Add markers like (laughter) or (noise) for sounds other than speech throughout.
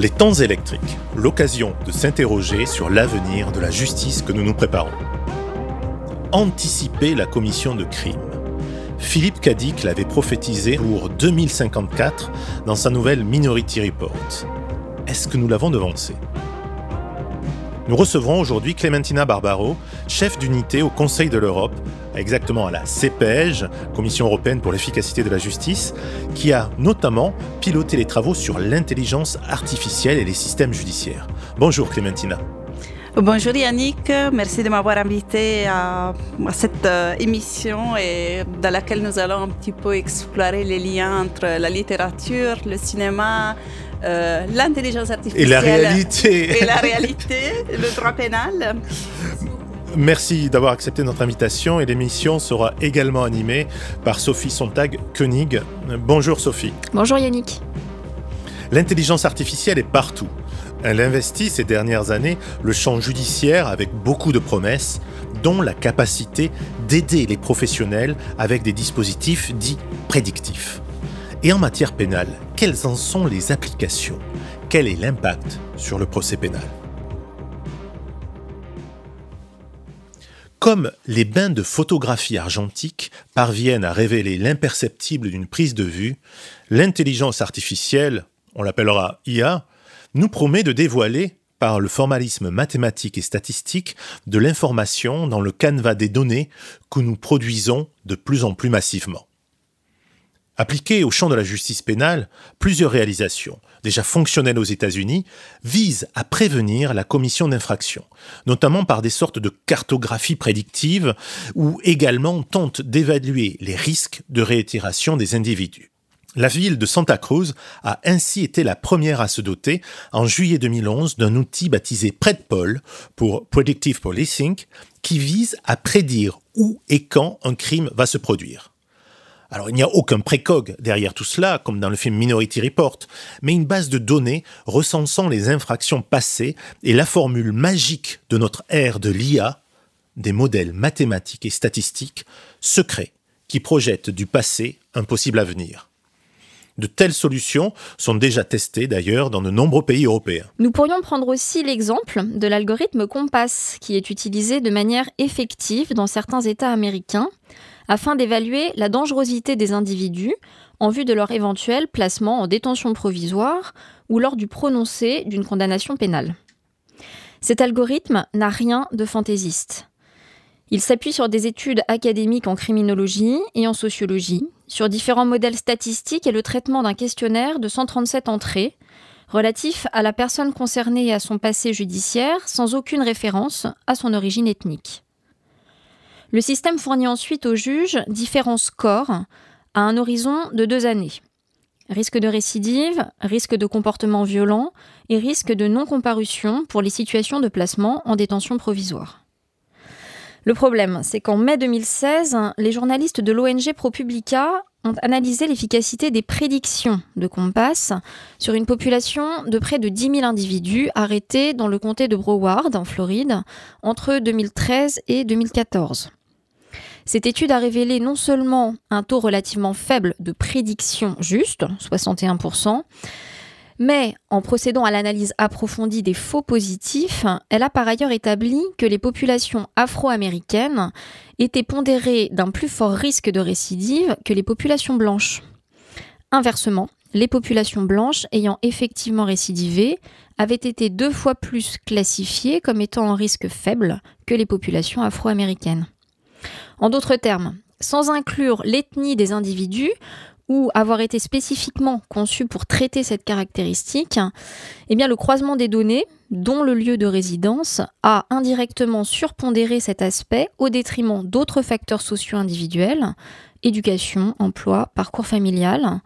Les temps électriques, l'occasion de s'interroger sur l'avenir de la justice que nous nous préparons. Anticiper la commission de crime. Philippe Cadic l'avait prophétisé pour 2054 dans sa nouvelle Minority Report. Est-ce que nous l'avons devancé? Nous recevrons aujourd'hui Clementina Barbaro, chef d'unité au Conseil de l'Europe, exactement à la CPEJ, Commission européenne pour l'efficacité de la justice, qui a notamment piloté les travaux sur l'intelligence artificielle et les systèmes judiciaires. Bonjour Clémentina. Bonjour Yannick, merci de m'avoir invité à, cette euh, émission et dans laquelle nous allons un petit peu explorer les liens entre la littérature, le cinéma, euh, l'intelligence artificielle et la réalité et la réalité, le droit pénal. Merci d'avoir accepté notre invitation et l'émission sera également animée par Sophie Sontag-Koenig. Bonjour Sophie. Bonjour Yannick. L'intelligence artificielle est partout. Elle investit ces dernières années le champ judiciaire avec beaucoup de promesses, dont la capacité d'aider les professionnels avec des dispositifs dits prédictifs. Et en matière pénale, quelles en sont les applications? Quel est l'impact sur le procès pénal? Comme les bains de photographie argentique parviennent à révéler l'imperceptible d'une prise de vue, l'intelligence artificielle, on l'appellera IA, nous promet de dévoiler, par le formalisme mathématique et statistique, de l'information dans le canevas des données que nous produisons de plus en plus massivement. Appliquées au champ de la justice pénale, plusieurs réalisations, déjà fonctionnelles aux États-Unis, visent à prévenir la commission d'infractions, notamment par des sortes de cartographies prédictives ou également tentent d'évaluer les risques de réitération des individus. La ville de Santa Cruz a ainsi été la première à se doter, en juillet 2011, d'un outil baptisé PredPol pour Predictive Policing, qui vise à prédire où et quand un crime va se produire. Alors il n'y a aucun précog derrière tout cela, comme dans le film Minority Report, mais une base de données recensant les infractions passées et la formule magique de notre ère de l'IA, des modèles mathématiques et statistiques secrets qui projettent du passé un possible avenir. De telles solutions sont déjà testées d'ailleurs dans de nombreux pays européens. Nous pourrions prendre aussi l'exemple de l'algorithme Compass, qui est utilisé de manière effective dans certains États américains afin d'évaluer la dangerosité des individus en vue de leur éventuel placement en détention provisoire ou lors du prononcé d'une condamnation pénale. Cet algorithme n'a rien de fantaisiste. Il s'appuie sur des études académiques en criminologie et en sociologie, sur différents modèles statistiques et le traitement d'un questionnaire de 137 entrées relatif à la personne concernée et à son passé judiciaire sans aucune référence à son origine ethnique. Le système fournit ensuite au juge différents scores à un horizon de deux années. Risque de récidive, risque de comportement violent et risque de non-comparution pour les situations de placement en détention provisoire. Le problème, c'est qu'en mai 2016, les journalistes de l'ONG ProPublica ont analysé l'efficacité des prédictions de Compass sur une population de près de 10 000 individus arrêtés dans le comté de Broward, en Floride, entre 2013 et 2014. Cette étude a révélé non seulement un taux relativement faible de prédiction juste, 61%, mais en procédant à l'analyse approfondie des faux positifs, elle a par ailleurs établi que les populations afro-américaines étaient pondérées d'un plus fort risque de récidive que les populations blanches. Inversement, les populations blanches ayant effectivement récidivé avaient été deux fois plus classifiées comme étant en risque faible que les populations afro-américaines. En d'autres termes, sans inclure l'ethnie des individus ou avoir été spécifiquement conçu pour traiter cette caractéristique, eh le croisement des données, dont le lieu de résidence, a indirectement surpondéré cet aspect au détriment d'autres facteurs sociaux individuels, éducation, emploi, parcours familial,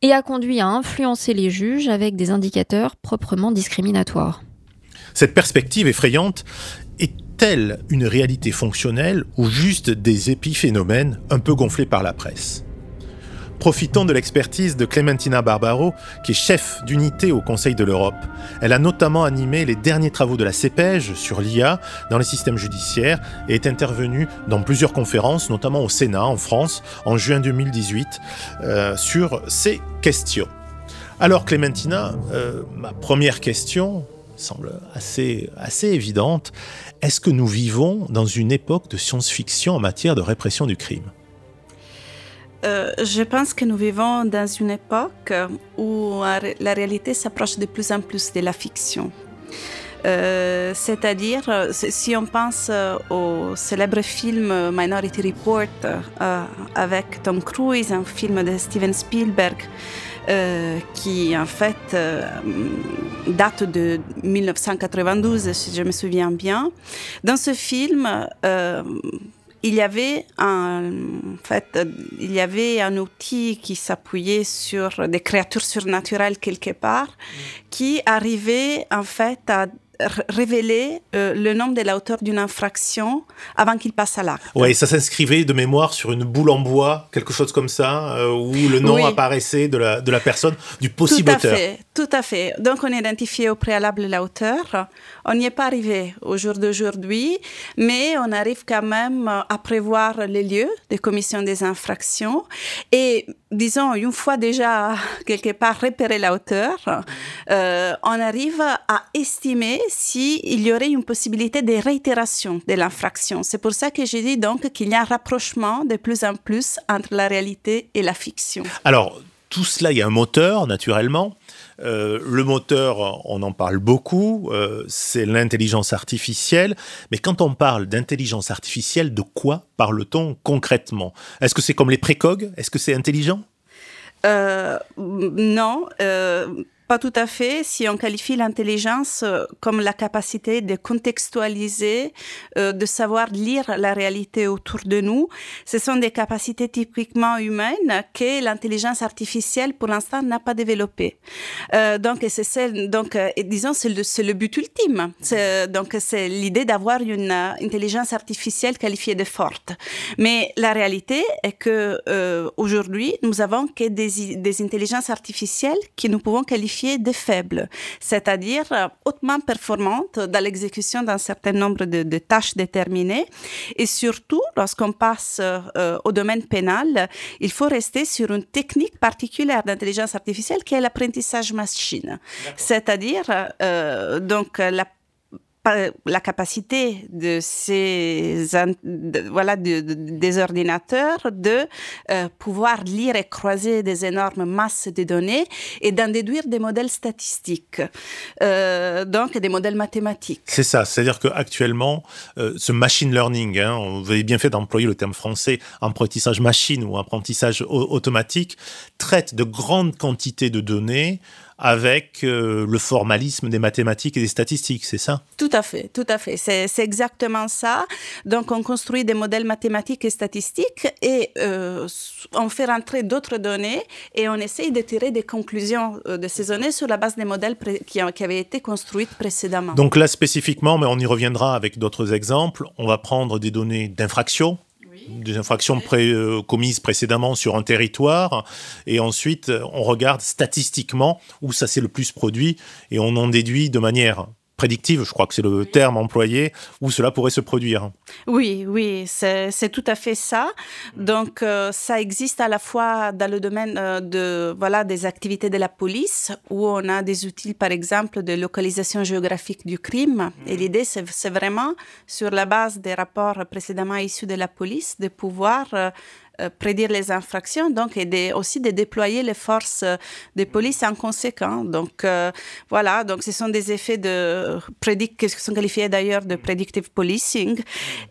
et a conduit à influencer les juges avec des indicateurs proprement discriminatoires. Cette perspective effrayante est-elle une réalité fonctionnelle ou juste des épiphénomènes un peu gonflés par la presse? Profitons de l'expertise de Clementina Barbaro, qui est chef d'unité au Conseil de l'Europe. Elle a notamment animé les derniers travaux de la CEPEJ sur l'IA dans les systèmes judiciaires et est intervenue dans plusieurs conférences, notamment au Sénat en France en juin 2018, euh, sur ces questions. Alors Clémentina, euh, ma première question semble assez, assez évidente. Est-ce que nous vivons dans une époque de science-fiction en matière de répression du crime? Euh, je pense que nous vivons dans une époque où la réalité s'approche de plus en plus de la fiction. Euh, c'est-à-dire, si on pense au célèbre film Minority Report avec Tom Cruise, un film de Steven Spielberg, euh, qui en fait euh, date de 1992, si je me souviens bien. Dans ce film, euh, il y avait un, en fait, il y avait un outil qui s'appuyait sur des créatures surnaturelles quelque part, qui arrivait en fait à révéler euh, le nom de l'auteur d'une infraction avant qu'il passe à l'acte. Oui, ça s'inscrivait de mémoire sur une boule en bois, quelque chose comme ça, euh, où le nom apparaissait de la, de la personne, du possible tout à auteur. Fait, tout à fait. Donc on identifiait au préalable l'auteur. On n'y est pas arrivé au jour d'aujourd'hui, mais on arrive quand même à prévoir les lieux de commission des infractions. Et disons, une fois déjà (laughs) quelque part repéré l'auteur, euh, on arrive à estimer s'il y aurait une possibilité de réitération de l'infraction. C'est pour ça que j'ai dit donc qu'il y a un rapprochement de plus en plus entre la réalité et la fiction. Alors, tout cela, il y a un moteur, naturellement. Euh, le moteur, on en parle beaucoup, euh, c'est l'intelligence artificielle. Mais quand on parle d'intelligence artificielle, de quoi parle-t-on concrètement? Est-ce que c'est comme les précogs? Est-ce que c'est intelligent? Euh, Non pas tout à fait. Si on qualifie l'intelligence euh, comme la capacité de contextualiser, euh, de savoir lire la réalité autour de nous, ce sont des capacités typiquement humaines que l'intelligence artificielle, pour l'instant, n'a pas développées. Euh, donc, c'est donc, disons, c'est le, but ultime. Donc, c'est l'idée d'avoir une intelligence artificielle qualifiée de forte. Mais la réalité est que aujourd'hui, nous avons que des intelligences artificielles que nous pouvons qualifier de faibles, c'est-à-dire euh, hautement performantes dans l'exécution d'un certain nombre de, tâches déterminées. Et surtout, lorsqu'on passe euh, au domaine pénal, il faut rester sur une technique particulière d'intelligence artificielle qui est l'apprentissage machine. C'est-à-dire, euh, donc, la la capacité de ces voilà des ordinateurs de euh, pouvoir lire et croiser des énormes masses de données et d'en déduire des modèles statistiques euh, donc des modèles mathématiques. C'est ça c'est à dire qu'actuellement euh, ce machine learning hein, vous avez bien fait d'employer le terme français apprentissage machine ou apprentissage automatique traite de grandes quantités de données avec euh, le formalisme des mathématiques et des statistiques, c'est ça? Tout à fait, tout à fait. C'est exactement ça. Donc, on construit des modèles mathématiques et statistiques et euh, on fait rentrer d'autres données et on essaye de tirer des conclusions euh, de ces données sur la base des modèles qui, qui avaient été construits précédemment. Donc là, spécifiquement, mais on y reviendra avec d'autres exemples, on va prendre des données d'infraction, des infractions euh, commises précédemment sur un territoire, et ensuite on regarde statistiquement où ça s'est le plus produit, et on en déduit de manière prédictive, je crois que c'est le terme employé, où cela pourrait se produire. Oui, oui, c'est tout à fait ça. Donc, euh, ça existe à la fois dans le domaine euh, de, voilà, des activités de la police, où on a des outils, par exemple, de localisation géographique du crime. Et l'idée, c'est vraiment, sur la base des rapports précédemment issus de la police, de pouvoir euh, euh, prédire les infractions, donc et aussi de déployer les forces euh, de police en conséquence. Donc euh, voilà, donc ce sont des effets de prédic qui sont qualifiés d'ailleurs de predictive policing.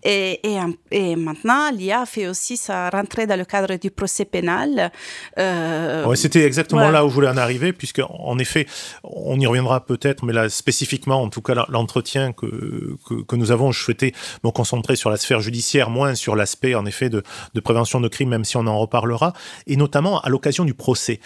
Et, et, et maintenant, l'IA fait aussi sa rentrée dans le cadre du procès pénal. Ouais, C'était exactement là où je voulais en arriver, puisque en effet, on y reviendra peut-être, mais là spécifiquement, en tout cas l'entretien que, que, nous avons, je souhaitais me concentrer sur la sphère judiciaire, moins sur l'aspect en effet de, de prévention de crime, même si on en reparlera, et notamment à l'occasion du procès.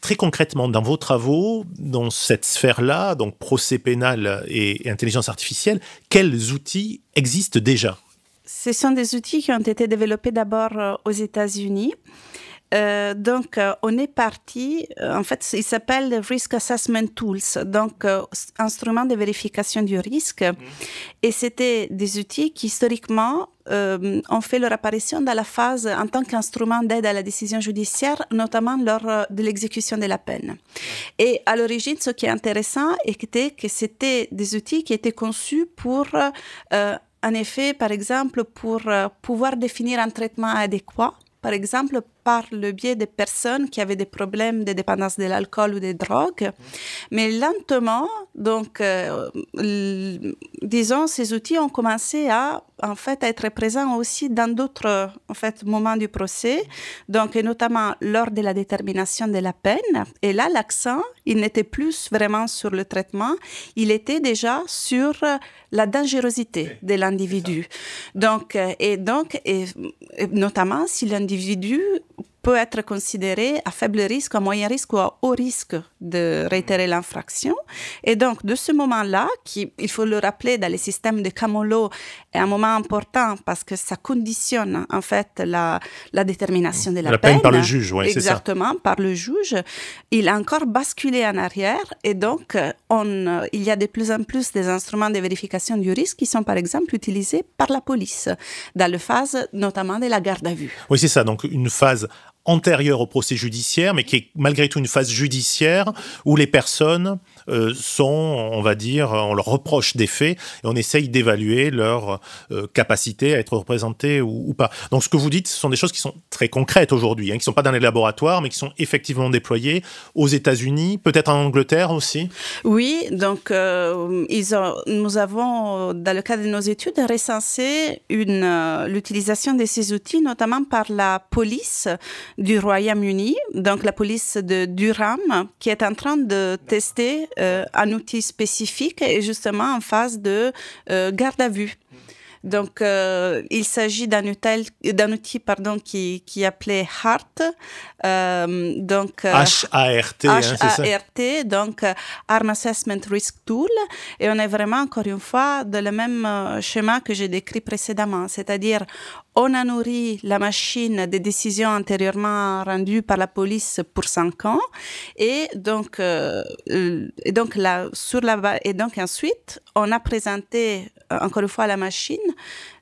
Très concrètement, dans vos travaux, dans cette sphère-là, donc procès pénal et, intelligence artificielle, quels outils existent déjà? Ce sont des outils qui ont été développés d'abord euh, aux États-Unis euh, donc, euh, on est parti, euh, en fait, il s'appelle Risk Assessment Tools, donc instrument de vérification du risque. Mhm. Et c'était des outils qui, historiquement, ont fait leur apparition dans la phase en tant qu'instrument d'aide à la décision judiciaire, notamment lors de l'exécution de la peine. Et à l'origine, ce qui est intéressant était que c'était des outils qui étaient conçus pour en effet, par exemple, pour pouvoir définir un traitement adéquat par exemple, par le biais des personnes qui avaient des problèmes de dépendance de l'alcool ou des drogues. Mais lentement, donc, euh, disons, ces outils ont commencé à, en fait, être présents aussi dans d'autres, en fait, moments du procès, donc, notamment lors de la détermination de la peine. Et là, l'accent, il n'était plus vraiment sur le traitement, il était déjà sur la dangerosité de l'individu. Donc, et donc, et, notamment si l'individu peut être considéré à faible risque, à moyen risque ou à haut risque de réitérer l'infraction. Et donc, de ce moment-là, qui, il faut le rappeler, dans le système de Camolo, est un moment important parce que ça conditionne, en fait, la, la détermination de la, la peine. par le juge, oui, c'est ça. Exactement, par le juge. Il a encore basculé en arrière et donc, on, il y a de plus en plus des instruments de vérification du risque qui sont, par exemple, utilisés par la police dans la phase, notamment de la garde à vue. Oui, c'est ça. Donc, une phase antérieure au procès judiciaire, mais qui est malgré tout une phase judiciaire où les personnes sont, on va dire, on leur reproche des faits et on essaye d'évaluer leur euh, capacité à être représentés ou, pas. Donc ce que vous dites, ce sont des choses qui sont très concrètes aujourd'hui, hein, qui ne sont pas dans les laboratoires, mais qui sont effectivement déployées aux États-Unis, peut-être en Angleterre aussi. Oui, donc euh, nous avons, dans le cadre de nos études, recensé l'utilisation de ces outils, notamment par la police du Royaume-Uni, donc la police de Durham, qui est en train de tester euh, un outil spécifique et justement en phase de euh, garde à vue. Donc, euh, il s'agit d'un outil, d'un outil pardon, qui, qui est appelé HART. Euh, donc, H-A-R-T, hein, H-A-R-T, donc Arm Assessment Risk Tool. Et on est vraiment, encore une fois, dans le même schéma que j'ai décrit précédemment. C'est-à-dire, on a nourri la machine des décisions antérieurement rendues par la police pour cinq ans. Et donc, euh, et donc, là, sur la, et donc ensuite, on a présenté euh, encore une fois à la machine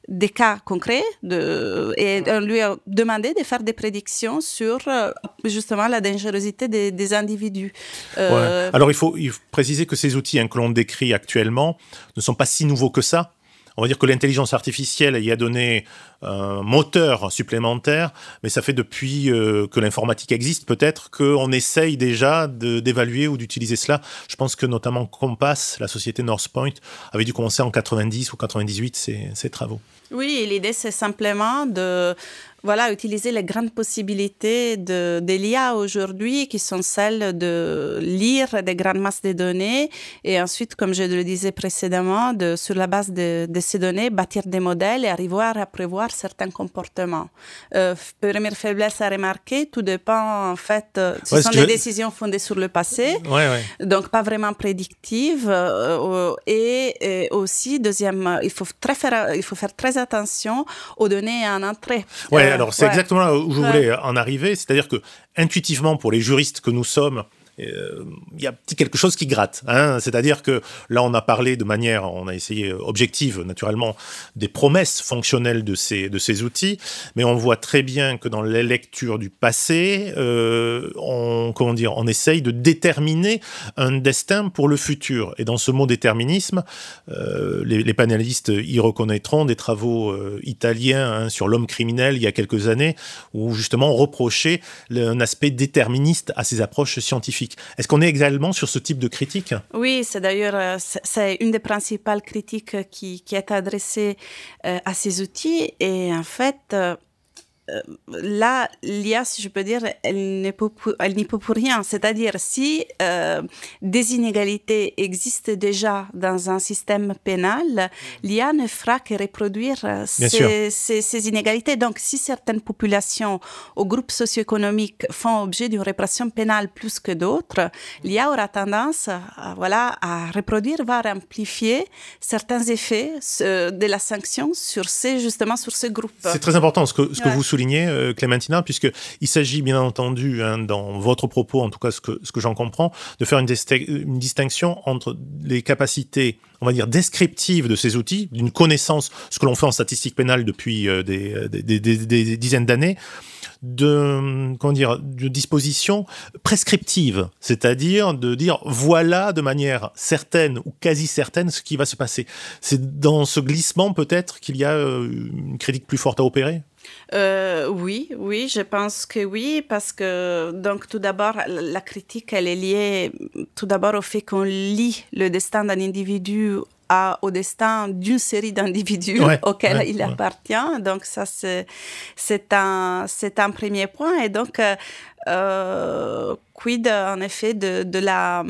des cas concrets et on lui a demandé de faire des prédictions sur euh, justement la dangerosité des, individus. Alors il faut, il faut, préciser que ces outils hein, que l'on décrit actuellement ne sont pas si nouveaux que ça. On va dire que l'intelligence artificielle y a donné un moteur supplémentaire, mais ça fait depuis euh, que l'informatique existe peut-être qu'on essaye déjà d'évaluer ou d'utiliser cela. Je pense que notamment Compass, la société Northpoint, avait dû commencer en 90 ou 98 ses travaux. Oui, l'idée c'est simplement de voilà, utiliser les grandes possibilités de, de l'IA aujourd'hui, qui sont celles de lire des grandes masses de données et ensuite, comme je le disais précédemment, de, sur la base de, de ces données, bâtir des modèles et arriver à prévoir certains comportements. Euh, première faiblesse à remarquer, tout dépend en fait, euh, ce sont des décisions fondées sur le passé, donc pas vraiment prédictives. Euh, et, et, aussi, deuxième, il faut, très faire, il faut faire très attention aux données en entrée. Ouais, alors c'est exactement là où je voulais en arriver. C'est-à-dire que intuitivement, pour les juristes que nous sommes, euh, il y a quelque chose qui gratte. Hein. C'est-à-dire que là, on a parlé de manière, on a essayé objective, naturellement, des promesses fonctionnelles de ces, de ces outils, mais on voit très bien que dans les lectures du passé, euh, on, comment dire, on essaye de déterminer un destin pour le futur. Et dans ce mot déterminisme, euh, les, les, panélistes y reconnaîtront des travaux italiens hein, sur l'homme criminel il y a quelques années, où justement on reprochait un aspect déterministe à ces approches scientifiques. Est-ce qu'on est également sur ce type de critique? Oui, c'est d'ailleurs euh, c'est une des principales critiques qui, qui est adressée euh, à ces outils. Et en fait, euh, là, l'IA, si je peux dire, elle n'y peut, pour rien. C'est-à-dire, si euh, des inégalités existent déjà dans un système pénal, l'IA ne fera que reproduire euh, ces, inégalités. Donc, si certaines populations ou groupes socio-économiques font objet d'une répression pénale plus que d'autres, l'IA aura tendance à, voilà, à reproduire, voire amplifier certains effets de la sanction sur ces, justement, sur ce groupe. C'est très important ce que, ce que vous soulignez souligner, euh, Clémentina, puisqu'il s'agit bien entendu, hein, dans votre propos, en tout cas ce que, ce que j'en comprends, de faire une, distinction entre les capacités, on va dire, descriptives de ces outils, d'une connaissance, ce que l'on fait en statistique pénale depuis des, des, des, dizaines d'années, de, comment dire, de dispositions prescriptives, c'est-à-dire de dire voilà de manière certaine ou quasi certaine ce qui va se passer. C'est dans ce glissement peut-être qu'il y a euh, une critique plus forte à opérer? Euh, oui, oui, je pense que oui, parce que donc tout d'abord la critique elle est liée tout d'abord au fait qu'on lit le destin d'un individu au destin d'une série d'individus (laughs) auxquels il appartient. Donc ça, c'est un, un premier point. Et donc, euh, euh, quid en effet de, de la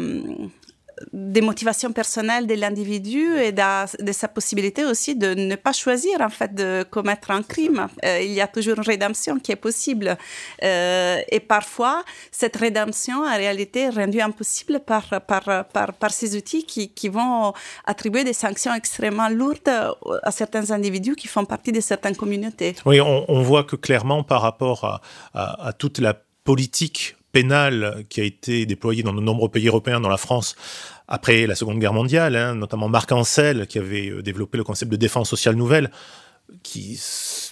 des motivations personnelles de l'individu et de, sa possibilité aussi de ne pas choisir en fait de commettre un crime. Euh, il y a toujours une rédemption qui est possible euh, et parfois cette rédemption en réalité est rendue impossible par, par, par, par ces outils qui, qui, vont attribuer des sanctions extrêmement lourdes à certains individus qui font partie de certaines communautés. Oui, on, voit que clairement par rapport à toute la politique pénale qui a été déployée dans de nombreux pays européens, dans la France, après la Seconde Guerre mondiale, hein, notamment Marc Ancel, qui avait euh, développé le concept de défense sociale nouvelle, qui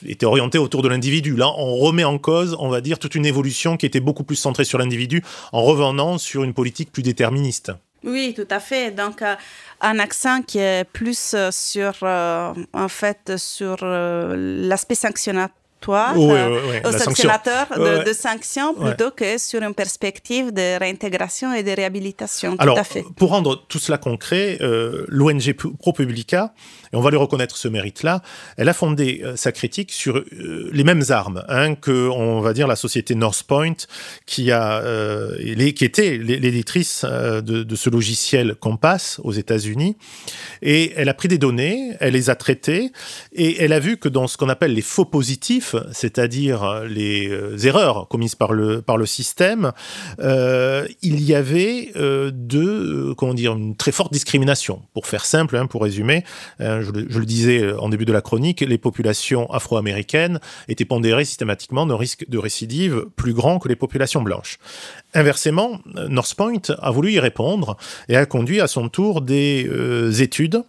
était orienté autour de l'individu. Là, on remet en cause, on va dire, toute une évolution qui était beaucoup plus centrée sur l'individu, en revenant sur une politique plus déterministe. Oui, tout à fait. Donc, euh, un accent qui est plus euh, sur, en fait, sur l'aspect sanctionnateur toi, au sanctionnateur de, de, sanctions plutôt que sur une perspective de réintégration et de réhabilitation. Alors, tout à fait. pour rendre tout cela concret, euh, l'ONG ProPublica, et on va lui reconnaître ce mérite-là, elle a fondé euh, sa critique sur euh, les mêmes armes hein, que, on va dire, la société Northpoint, qui a, les, qui était l'éditrice de, ce logiciel Compass aux États-Unis, et elle a pris des données, elle les a traitées, et elle a vu que dans ce qu'on appelle les faux positifs c'est-à-dire les euh, erreurs commises par le, par le système, euh, il y avait euh, de, comment dire, une très forte discrimination. Pour faire simple, hein, pour résumer, je, le, disais en début de la chronique, les populations afro-américaines étaient pondérées systématiquement d'un risque de récidive plus grand que les populations blanches. Inversement, North Point a voulu y répondre et a conduit à son tour des études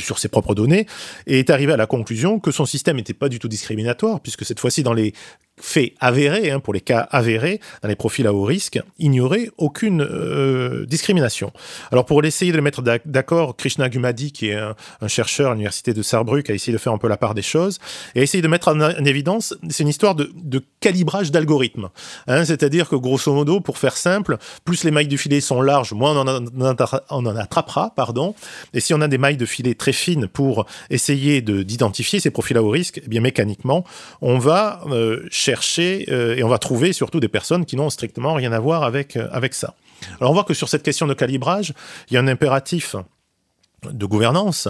sur ses propres données et est arrivé à la conclusion que son système n'était pas du tout discriminatoire, puisque cette fois-ci, dans les faits avérés, hein, pour les cas avérés, dans les profils à haut risque, ignorait aucune euh, discrimination. Alors pour essayer de le mettre d'accord, Krishna Gumadi, qui est un, chercheur à l'université de Sarrebruck, a essayé de faire un peu la part des choses et a essayé de mettre en, évidence, c'est une histoire de, calibrage d'algorithme. Hein, C'est-à-dire que grosso modo, pour faire simple, plus les mailles du filet sont larges, moins on en, attrapera, pardon. Et si on a des mailles de filet très fines pour essayer d'identifier ces profils à haut risque, eh bien mécaniquement, on va euh, chercher euh, et on va trouver surtout des personnes qui n'ont strictement rien à voir avec, euh, avec ça. Alors on voit que sur cette question de calibrage, il y a un impératif de gouvernance.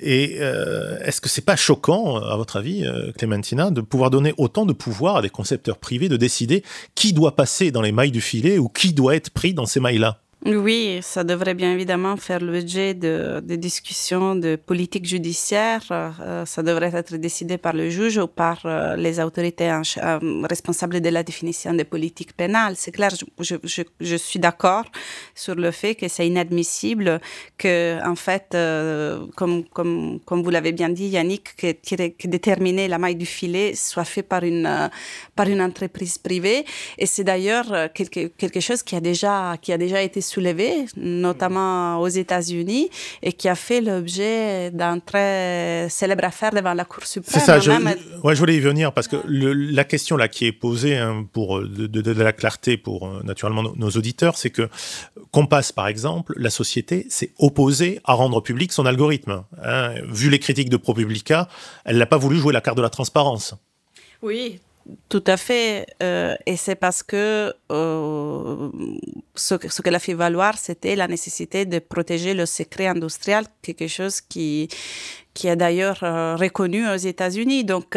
Et est-ce que c'est pas choquant, à votre avis, Clémentina, de pouvoir donner autant de pouvoir à des concepteurs privés de décider qui doit passer dans les mailles du filet ou qui doit être pris dans ces mailles-là? Oui, ça devrait bien évidemment faire l'objet de, discussions de politique judiciaire. Euh, ça devrait être décidé par le juge ou par euh, les autorités euh, responsables de la définition des politiques pénales. C'est clair, je, suis d'accord sur le fait que c'est inadmissible que, en fait, comme, vous l'avez bien dit, Yannick, que, que, déterminer la maille du filet soit fait par une, par une entreprise privée. Et c'est d'ailleurs quelque, quelque chose qui a déjà, qui a déjà été soulevé, notamment aux États-Unis, et qui a fait l'objet d'un très célèbre affaire devant la Cour suprême. C'est ça, je, ouais, je voulais y venir parce que la question là qui est posée hein, pour de, de, la clarté pour euh, naturellement nos, auditeurs, c'est que Compass, par exemple, la société s'est opposée à rendre public son algorithme. Hein. Vu les critiques de ProPublica, elle n'a pas voulu jouer la carte de la transparence. Oui, tout à fait. Euh, et c'est parce que euh, ce, ce qu'elle a fait valoir, c'était la nécessité de protéger le secret industriel, quelque chose qui, qui est d'ailleurs euh, reconnu aux États-Unis. Donc,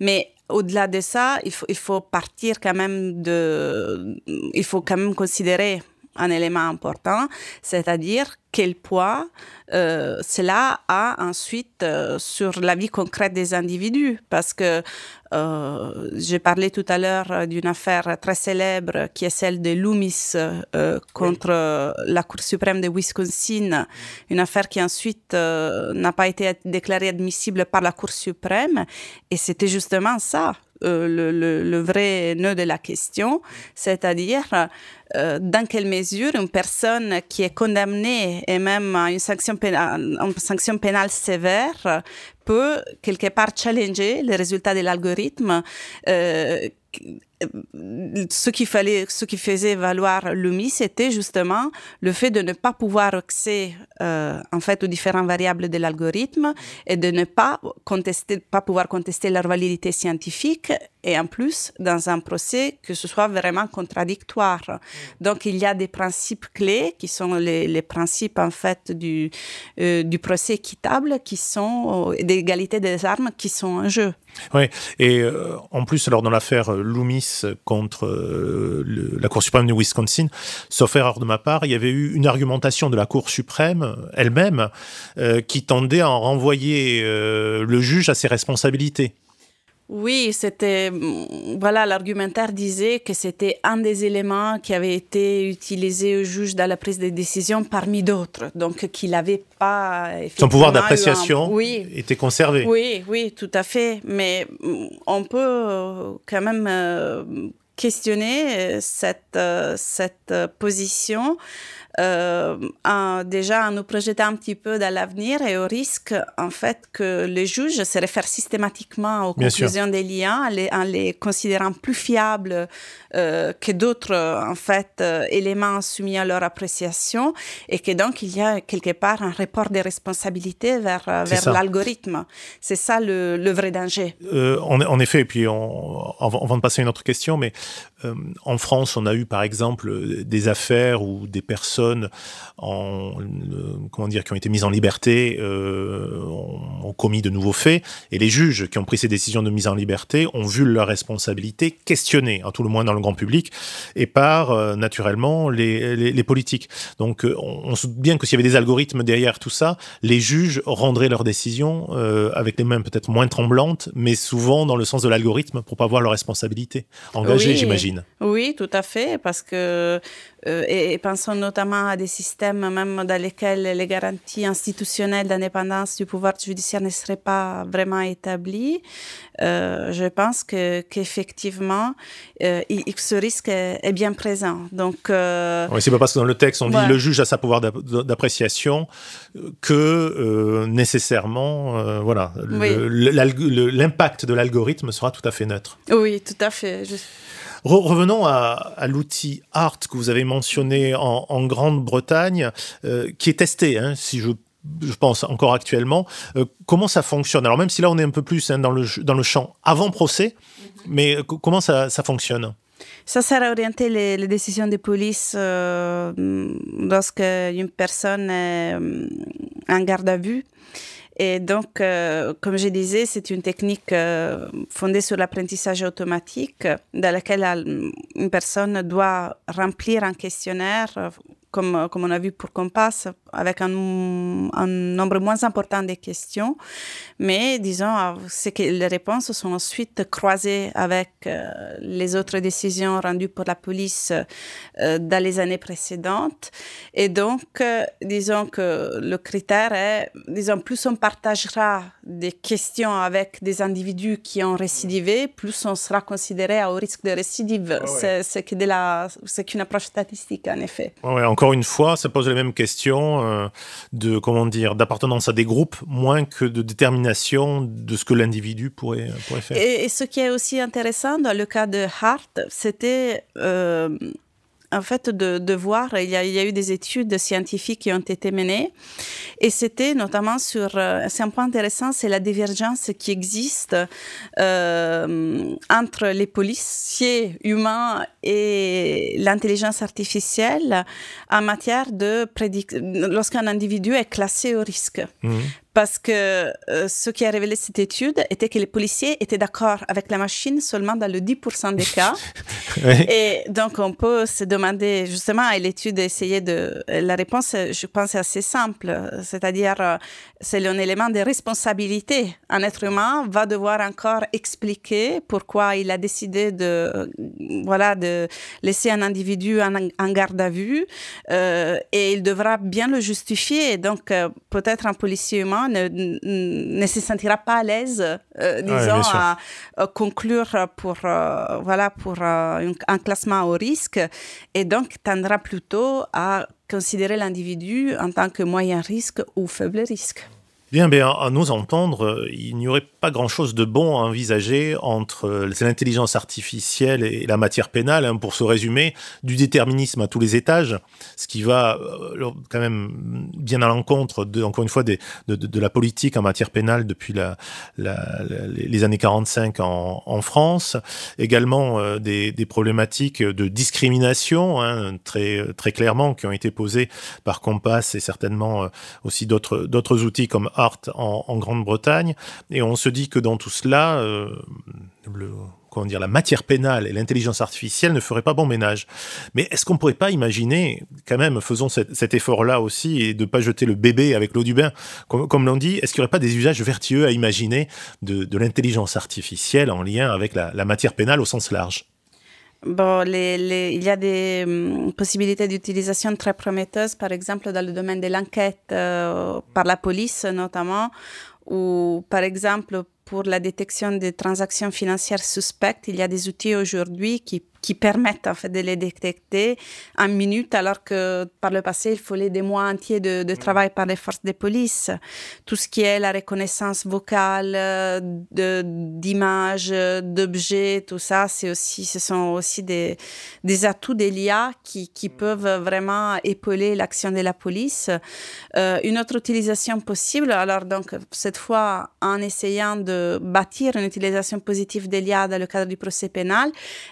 mais au-delà de ça, il faut, il faut partir quand même de, il faut quand même considérer un élément important, c'est-à-dire quel poids euh, cela a ensuite euh, sur la vie concrète des individus. Parce que euh, j'ai parlé tout à l'heure d'une affaire très célèbre qui est celle de Loomis contre la Cour suprême de Wisconsin, une affaire qui ensuite n'a pas été déclarée admissible par la Cour suprême. Et c'était justement ça, le, le, vrai nœud de la question, c'est-à-dire dans quelle mesure une personne qui est condamnée et même à une sanction pénale, une sanction pénale sévère peut quelque part challenger les résultats de l'algorithme euh, ce qui fallait, ce qui faisait valoir l'UMI, c'était justement le fait de ne pas pouvoir accéder euh, en fait aux différentes variables de l'algorithme et de ne pas contester, pas pouvoir contester leur validité scientifique et en plus dans un procès que ce soit vraiment contradictoire. Donc il y a des principes clés qui sont les, principes en fait du euh, du procès équitable qui sont euh, d'égalité des armes qui sont en jeu. Oui, et euh, en plus alors dans l'affaire Loomis contre euh, la Cour suprême du Wisconsin, sauf erreur de ma part, il y avait eu une argumentation de la Cour suprême elle-même euh, qui tendait à en renvoyer euh, le juge à ses responsabilités. Oui, c'était voilà, l'argumentaire disait que c'était un des éléments qui avait été utilisé au juge dans la prise de décision parmi d'autres, donc qu'il n'avait pas son pouvoir d'appréciation était conservé. Oui, oui, tout à fait, mais on peut quand même questionner cette cette position euh, déjà à nous projeter un petit peu dans l'avenir et au risque, en fait, que les juges se réfèrent systématiquement aux conclusions des liens en les, considérant plus fiables euh, que d'autres, en fait, euh, éléments soumis à leur appréciation et que donc il y a quelque part un report des responsabilités vers, vers l'algorithme. C'est ça le, vrai danger. En, en, effet, et puis on, avant de passer à une autre question, mais en France, on a eu par exemple des affaires où des personnes en, comment dire, qui ont été mises en liberté euh, ont, commis de nouveaux faits, et les juges qui ont pris ces décisions de mise en liberté ont vu leur responsabilité questionnée, à tout le moins dans le grand public, et par euh, naturellement les, les, politiques. Donc euh, on, se doute bien que s'il y avait des algorithmes derrière tout ça, les juges rendraient leurs décisions avec les mains peut-être moins tremblantes, mais souvent dans le sens de l'algorithme pour pas voir leur responsabilité engagée, j'imagine. Oui, tout à fait, parce que euh, et, pensons notamment à des systèmes même dans lesquels les garanties institutionnelles d'indépendance du pouvoir judiciaire ne seraient pas vraiment établies. Euh, je pense que qu'effectivement, euh, ce risque est, bien présent. Donc, oui, c'est pas parce que dans le texte on dit le juge a sa pouvoir d'appréciation que nécessairement, voilà, l'impact de l'algorithme sera tout à fait neutre. Oui, tout à fait. Je revenons à, l'outil ART que vous avez mentionné en, Grande-Bretagne, euh, qui est testé, hein, si je je pense encore actuellement. Euh, comment ça fonctionne? Alors même si là on est un peu plus hein, dans, le, dans le champ avant procès, mais euh, comment ça, ça, fonctionne? Ça sert à orienter les, décisions de police lorsque une personne est en garde à vue. Et donc, euh, comme je disais, c'est une technique euh, fondée sur l'apprentissage automatique dans laquelle une personne doit remplir un questionnaire comme, comme on a vu pour Compass, avec un, nombre moins important de questions. Mais disons, c'est que les réponses sont ensuite croisées avec euh, les autres décisions rendues pour la police euh, dans les années précédentes. Et donc, euh, disons que le critère est, disons, plus on partagera des questions avec des individus qui ont récidivé, plus on sera considéré à haut risque de récidive. C'est qu'une approche statistique, en effet. Ouais, encore une fois, ça pose les mêmes questions euh, de comment dire d'appartenance à des groupes, moins que de détermination de ce que l'individu pourrait, pourrait faire. Et, ce qui est aussi intéressant dans le cas de Hart, c'était euh, en fait de, de voir, il y, a, il y, a, eu des études scientifiques qui ont été menées, et c'était notamment sur, euh, c'est un point intéressant, c'est la divergence qui existe euh, entre les policiers humains et l'intelligence artificielle en matière de prédiction, lorsqu'un individu est classé au risque. Mmh. Parce que euh, ce qui a révélé cette étude était que les policiers étaient d'accord avec la machine seulement dans le 10% des cas. (laughs) Et donc, on peut se demander, justement, et l'étude essayé de... La réponse, je pense, est assez simple. C'est-à-dire, euh, c'est un élément de responsabilité. Un être humain va devoir encore expliquer pourquoi il a décidé de, voilà, de laisser un individu en, garde à vue. Euh, et il devra bien le justifier. Donc, peut-être un policier humain ne, se sentira pas à l'aise, euh, disons, à, conclure pour, euh, voilà, pour euh, un, classement au risque et donc tendra plutôt à considérer l'individu en tant que moyen risque ou faible risque. Bien, bien, à nous entendre, il n'y aurait pas grand-chose de bon à envisager entre l'intelligence artificielle et la matière pénale, hein, pour se résumer, du déterminisme à tous les étages, ce qui va euh, quand même bien à l'encontre, de, encore une fois, des, de, la politique en matière pénale depuis les années 45 en, France, également euh, des, problématiques de discrimination, hein, très, très clairement, qui ont été posées par Compass et certainement euh, aussi d'autres outils comme en, Grande-Bretagne. Et on se dit que dans tout cela, euh, comment dire, la matière pénale et l'intelligence artificielle ne feraient pas bon ménage. Mais est-ce qu'on ne pourrait pas imaginer, quand même, faisons cet, effort-là aussi, et de ne pas jeter le bébé avec l'eau du bain, comme, l'on dit, est-ce qu'il n'y aurait pas des usages vertueux à imaginer de, l'intelligence artificielle en lien avec la, matière pénale au sens large? Bon, il y a des hum, possibilités d'utilisation très prometteuses, par exemple dans le domaine de l'enquête euh, par la police notamment, ou par exemple pour la détection des transactions financières suspectes, il y a des outils aujourd'hui qui qui permettent en fait de les détecter en minutes, alors que par le passé, il fallait des mois entiers de, de travail par les forces de police. Tout ce qui est la reconnaissance vocale d'images, d'objets, tout ça, c'est aussi, ce sont aussi des, des atouts des l'IA qui, qui, peuvent vraiment épauler l'action de la police. Euh, une autre utilisation possible, alors donc cette fois en essayant de bâtir une utilisation positive des l'IA dans le cadre du procès pénal,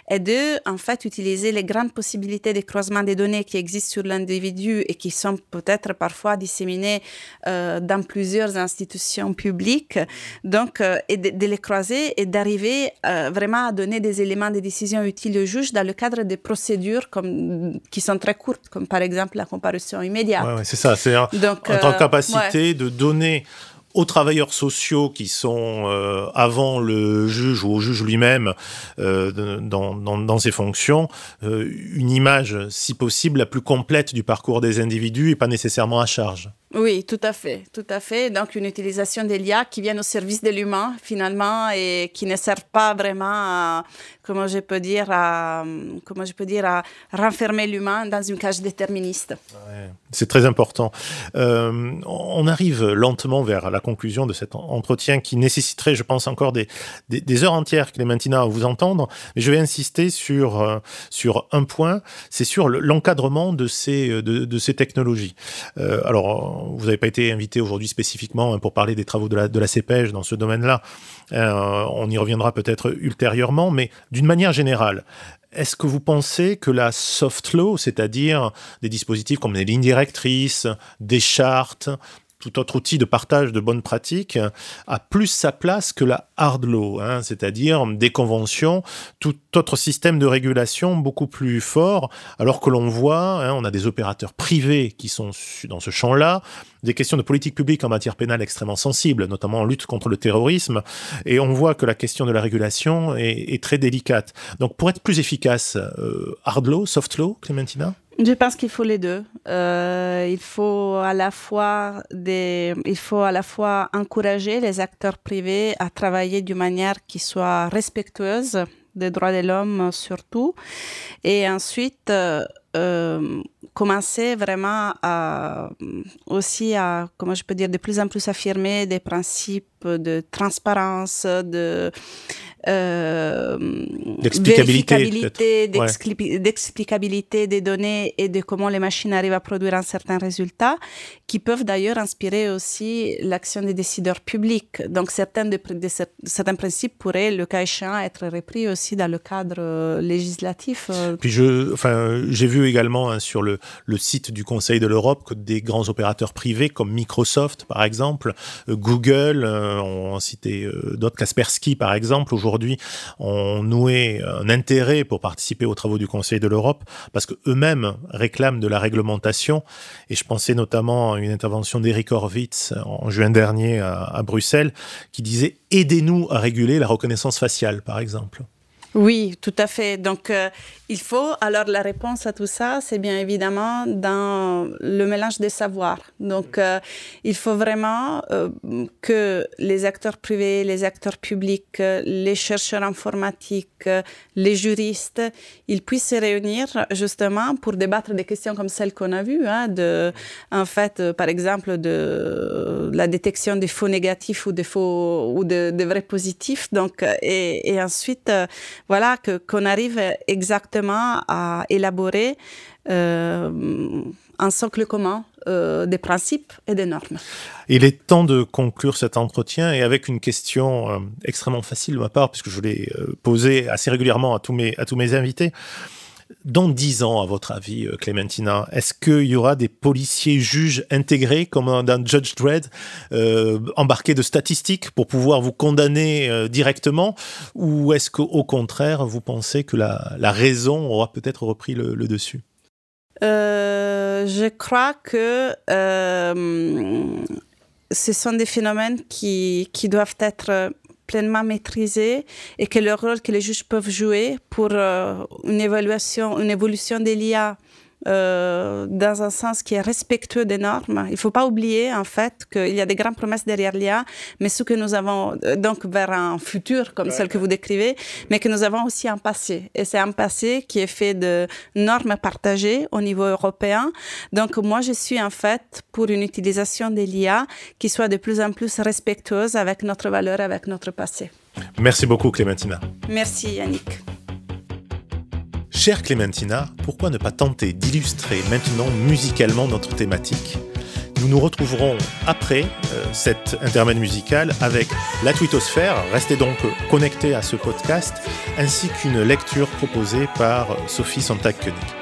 est de en fait utiliser les grandes possibilités de croisement des données qui existent sur l'individu et qui sont peut-être parfois disséminées euh, dans plusieurs institutions publiques. Donc, euh, et de, les croiser et d'arriver euh, vraiment à donner des éléments de décision utiles au juge dans le cadre des procédures comme, qui sont très courtes, comme par exemple la comparution immédiate. Ouais, c'est ça, c'est en, en capacité de donner aux travailleurs sociaux qui sont euh, avant le juge ou au juge lui-même euh, dans, ses fonctions, euh, une image, si possible, la plus complète du parcours des individus et pas nécessairement à charge. Oui, tout à fait, tout à fait. Donc une utilisation des l'IA qui viennent au service de l'humain finalement et qui ne servent pas vraiment à, comment je peux dire, à, comment je peux dire, à renfermer l'humain dans une cage déterministe. c'est très important. Euh, on arrive lentement vers la conclusion de cet entretien qui nécessiterait, je pense, encore des, des, heures entières, Clémentina, à vous entendre. Mais je vais insister sur, euh, un point, c'est sur l'encadrement de ces, ces technologies. Euh, alors, vous n'avez pas été invité aujourd'hui spécifiquement hein, pour parler des travaux de la, de dans ce domaine-là. Euh, on y reviendra peut-être ultérieurement, mais d'une manière générale, est-ce que vous pensez que la soft law, c'est-à-dire des dispositifs comme les lignes directrices, des chartes, tout autre outil de partage de bonnes pratiques a plus sa place que la hard law, hein, c'est-à-dire des conventions, tout autre système de régulation beaucoup plus fort, alors que l'on voit, hein, on a des opérateurs privés qui sont dans ce champ-là, des questions de politique publique en matière pénale extrêmement sensibles, notamment en lutte contre le terrorisme, et on voit que la question de la régulation est, très délicate. Donc pour être plus efficace, euh, hard law, soft law, Clémentina? Je pense qu'il faut les deux. Euh, il faut à la fois encourager les acteurs privés à travailler d'une manière qui soit respectueuse des droits de l'homme surtout, et ensuite euh, euh, commencer vraiment à aussi à comment je peux dire de plus en plus affirmer des principes de transparence, de euh, d'explicabilité, d'explicabilité des données et de comment les machines arrivent à produire un certain résultat, qui peuvent d'ailleurs inspirer aussi l'action des décideurs publics. Donc certains, de, certains principes pourraient, le cas échéant, être repris aussi dans le cadre euh, législatif. Euh. Puis je, enfin, j'ai vu également hein, sur le, le site du Conseil de l'Europe que des grands opérateurs privés comme Microsoft, par exemple, euh, Google, on cité d'autres, Kaspersky, par exemple, aujourd'hui aujourd'hui ont noué un intérêt pour participer aux travaux du Conseil de l'Europe parce qu'eux-mêmes réclament de la réglementation. Et je pensais notamment à une intervention d'Eric Horvitz en juin dernier à Bruxelles qui disait aidez-nous à réguler la reconnaissance faciale, par exemple. Oui, tout à fait. Donc, euh, il faut, alors la réponse à tout ça, c'est bien évidemment dans le mélange des savoirs. Donc, euh, il faut vraiment euh, que les acteurs privés, les acteurs publics, les chercheurs informatiques, les juristes, ils puissent se réunir justement pour débattre des questions comme celles qu'on a vues, hein, de, en fait, par exemple, de la détection des faux négatifs ou des faux ou de, vrais positifs. Donc, et, et ensuite, voilà, que, qu'on arrive exactement à élaborer euh, un socle commun euh, des principes et des normes. Il est temps de conclure cet entretien et avec une question euh, extrêmement facile de ma part, puisque je l'ai posée assez régulièrement à tous mes, à tous mes invités. Dans dix ans, à votre avis, euh, Clémentina, est-ce qu'il y aura des policiers juges intégrés comme dans Judge Dredd, euh, embarqués de statistiques pour pouvoir vous condamner euh, directement? Ou est-ce qu'au contraire, vous pensez que la, raison aura peut-être repris le, dessus? Je crois que ce sont des phénomènes qui, qui doivent être pleinement maîtrisé et que le rôle que les juges peuvent jouer pour euh, une évaluation, une évolution des l'IA euh, dans un sens qui est respectueux des normes. Il ne faut pas oublier en fait qu'il y a des grandes promesses derrière l'IA, mais ce que nous avons euh, donc vers un futur comme celle que vous décrivez, mais que nous avons aussi un passé. Et c'est un passé qui est fait de normes partagées au niveau européen. Donc moi, je suis en fait pour une utilisation de l'IA qui soit de plus en plus respectueuse avec notre valeur, avec notre passé. Merci beaucoup Clémentina. Merci Yannick. Chère Clémentina, pourquoi ne pas tenter d'illustrer maintenant musicalement notre thématique? Nous nous retrouverons après euh, cet intermède musical avec la twittosphère, restez donc connectés à ce podcast, ainsi qu'une lecture proposée par Sophie Sontag-Koenig.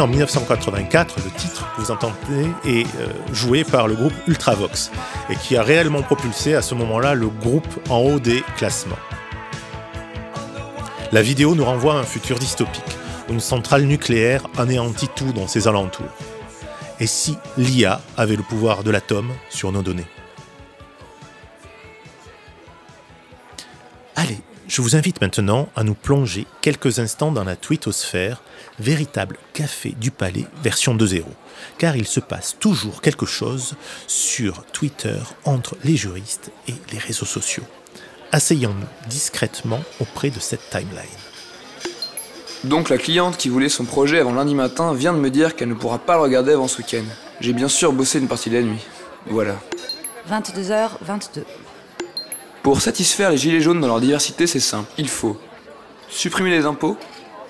En 1984, le titre que vous entendez est euh, joué par le groupe Ultravox et qui a réellement propulsé à ce moment-là le groupe en haut des classements. La vidéo nous renvoie à un futur dystopique où une centrale nucléaire anéantit tout dans ses alentours. Et si l'IA avait le pouvoir de l'atome sur nos données? Je vous invite maintenant à nous plonger quelques instants dans la twittosphère véritable café du palais version 2.0, car il se passe toujours quelque chose sur Twitter entre les juristes et les réseaux sociaux. Asseyons-nous discrètement auprès de cette timeline. Donc la cliente qui voulait son projet avant lundi matin vient de me dire qu'elle ne pourra pas le regarder avant ce week-end. J'ai bien sûr bossé une partie de la nuit. Voilà. 22h22. Pour satisfaire les gilets jaunes dans leur diversité, c'est simple. Il faut supprimer les impôts,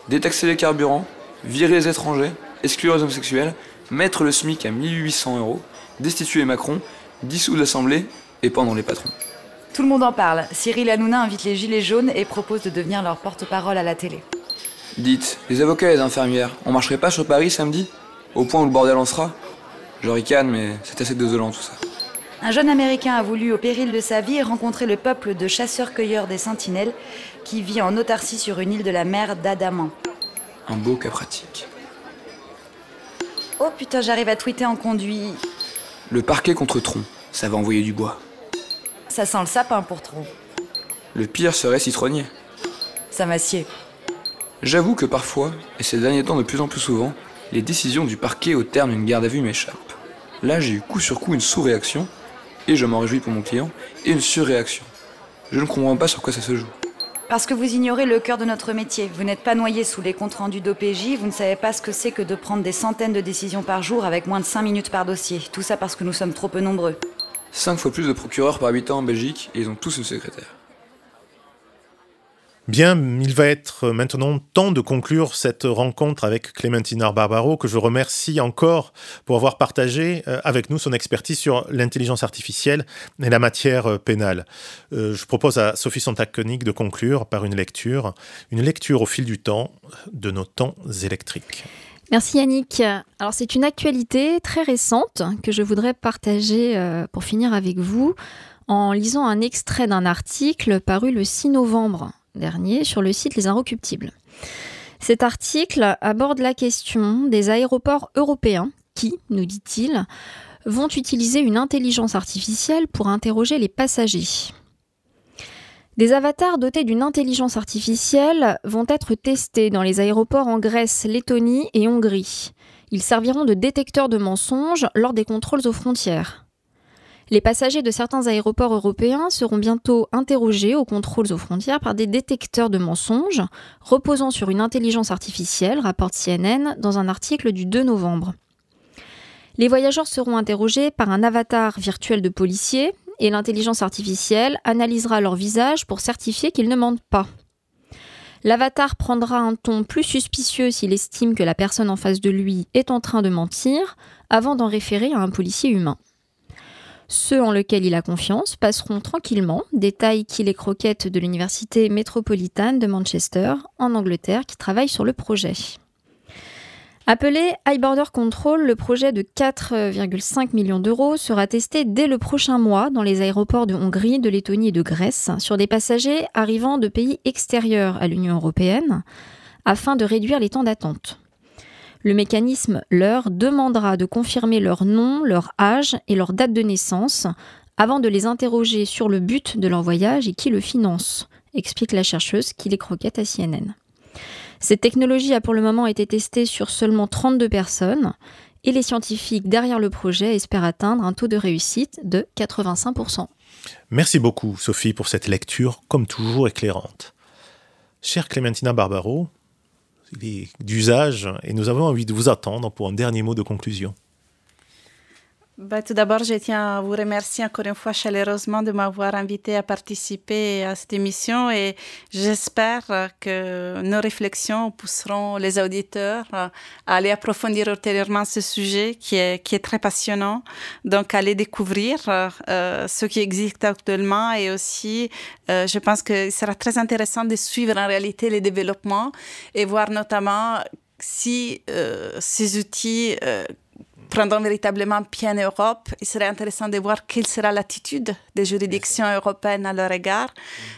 détaxer les carburants, virer les étrangers, exclure les homosexuels, mettre le SMIC à 1800 euros, destituer Macron, dissoudre l'Assemblée et pendant les patrons. Tout le monde en parle. Cyril Hanouna invite les Gilets jaunes et propose de devenir leur porte-parole à la télé. Dites, les avocats et les infirmières, on marcherait pas sur Paris samedi? Au point où le bordel en sera? Je ricane, mais c'est assez désolant tout ça. Un jeune Américain a voulu, au péril de sa vie, rencontrer le peuple de chasseurs-cueilleurs des Sentinelles qui vit en autarcie sur une île de la mer d'Adaman. Un beau cas pratique. Oh putain, j'arrive à tweeter en conduit. Le parquet contre Tron, ça va envoyer du bois. Ça sent le sapin pour Tron. Le pire serait citronnier. Ça m'assied. J'avoue que parfois, et ces derniers temps de plus en plus souvent, les décisions du parquet au terme d'une garde à vue m'échappent. Là, j'ai eu coup sur coup une sous-réaction, et je m'en réjouis pour mon client, et une surréaction. Je ne comprends pas sur quoi ça se joue. Parce que vous ignorez le cœur de notre métier. Vous n'êtes pas noyé sous les comptes rendus d'OPJ, vous ne savez pas ce que c'est que de prendre des centaines de décisions par jour avec moins de 5 minutes par dossier. Tout ça parce que nous sommes trop peu nombreux. 5 fois plus de procureurs par habitant en Belgique, et ils ont tous une secrétaire. Bien, il va être maintenant temps de conclure cette rencontre avec Clémentina Barbaro, que je remercie encore pour avoir partagé euh, avec nous son expertise sur l'intelligence artificielle et la matière euh, pénale. Euh, je propose à Sophie Sontag-Koenig de conclure par une lecture, une lecture au fil du temps de nos temps électriques. Merci Yannick. Alors c'est une actualité très récente que je voudrais partager pour finir avec vous en lisant un extrait d'un article paru le 6 novembre dernier sur le site Les Inrecuptibles. Cet article aborde la question des aéroports européens qui, nous dit-il, vont utiliser une intelligence artificielle pour interroger les passagers. Des avatars dotés d'une intelligence artificielle vont être testés dans les aéroports en Grèce, Lettonie et Hongrie. Ils serviront de détecteurs de mensonges lors des contrôles aux frontières. Les passagers de certains aéroports européens seront bientôt interrogés aux contrôles aux frontières par des détecteurs de mensonges reposant sur une intelligence artificielle, rapporte CNN dans un article du 2 novembre. Les voyageurs seront interrogés par un avatar virtuel de policier et l'intelligence artificielle analysera leur visage pour certifier qu'ils ne mentent pas. L'avatar prendra un ton plus suspicieux s'il estime que la personne en face de lui est en train de mentir avant d'en référer à un policier humain. Ceux en lesquels il a confiance passeront tranquillement, détaille qu'il est croquette de l'Université métropolitaine de Manchester, en Angleterre, qui travaille sur le projet. Appelé High Border Control, le projet de 4,5 millions d'euros sera testé dès le prochain mois dans les aéroports de Hongrie, de Lettonie et de Grèce sur des passagers arrivant de pays extérieurs à l'Union européenne afin de réduire les temps d'attente. Le mécanisme leur demandera de confirmer leur nom, leur âge et leur date de naissance avant de les interroger sur le but de leur voyage et qui le finance, explique la chercheuse qui les croquette à CNN. Cette technologie a pour le moment été testée sur seulement 32 personnes et les scientifiques derrière le projet espèrent atteindre un taux de réussite de 85%. Merci beaucoup Sophie pour cette lecture comme toujours éclairante. Chère Clémentina Barbaro, d'usage et nous avons envie de vous attendre pour un dernier mot de conclusion. Bah, tout d'abord, je tiens à vous remercier encore une fois chaleureusement de m'avoir invité à participer à cette émission et j'espère que nos réflexions pousseront les auditeurs à aller approfondir ultérieurement ce sujet qui est, qui est très passionnant. Donc, aller découvrir euh, ce qui existe actuellement et aussi, euh, je pense ce sera très intéressant de suivre en réalité les développements et voir notamment si euh, ces outils prendront véritablement pied en Europe, il serait intéressant de voir quelle sera l'attitude des juridictions européennes à leur égard.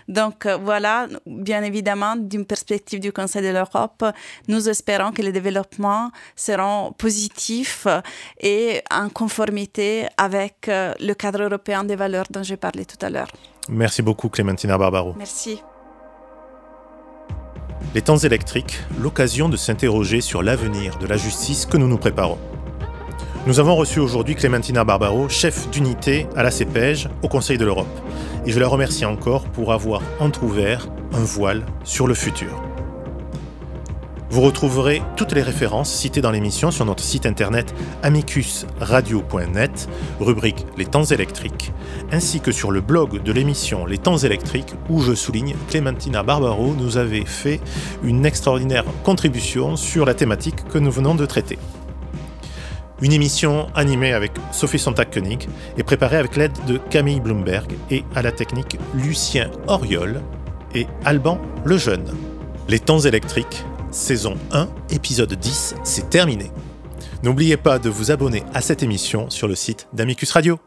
Donc euh, voilà, bien évidemment, d'une perspective du Conseil de l'Europe, nous espérons que les développements seront positifs et en conformité avec euh, le cadre européen des valeurs dont j'ai parlé tout à l'heure. Merci beaucoup Clémentina Barbaro. Merci. Les temps électriques, l'occasion de s'interroger sur l'avenir de la justice que nous nous préparons. Nous avons reçu aujourd'hui Clémentina Barbaro, chef d'unité à la CEPEJ au Conseil de l'Europe. Et je la remercie encore pour avoir entr'ouvert un voile sur le futur. Vous retrouverez toutes les références citées dans l'émission sur notre site internet amicusradio.net, rubrique Les temps électriques, ainsi que sur le blog de l'émission Les temps électriques où je souligne Clémentina Barbaro nous avait fait une extraordinaire contribution sur la thématique que nous venons de traiter. Une émission animée avec Sophie Sontag-Koenig et préparée avec l'aide de Camille Bloomberg et à la technique Lucien Oriol et Alban Lejeune. Les temps électriques, saison 1, épisode 10, c'est terminé. N'oubliez pas de vous abonner à cette émission sur le site d'Amicus Radio.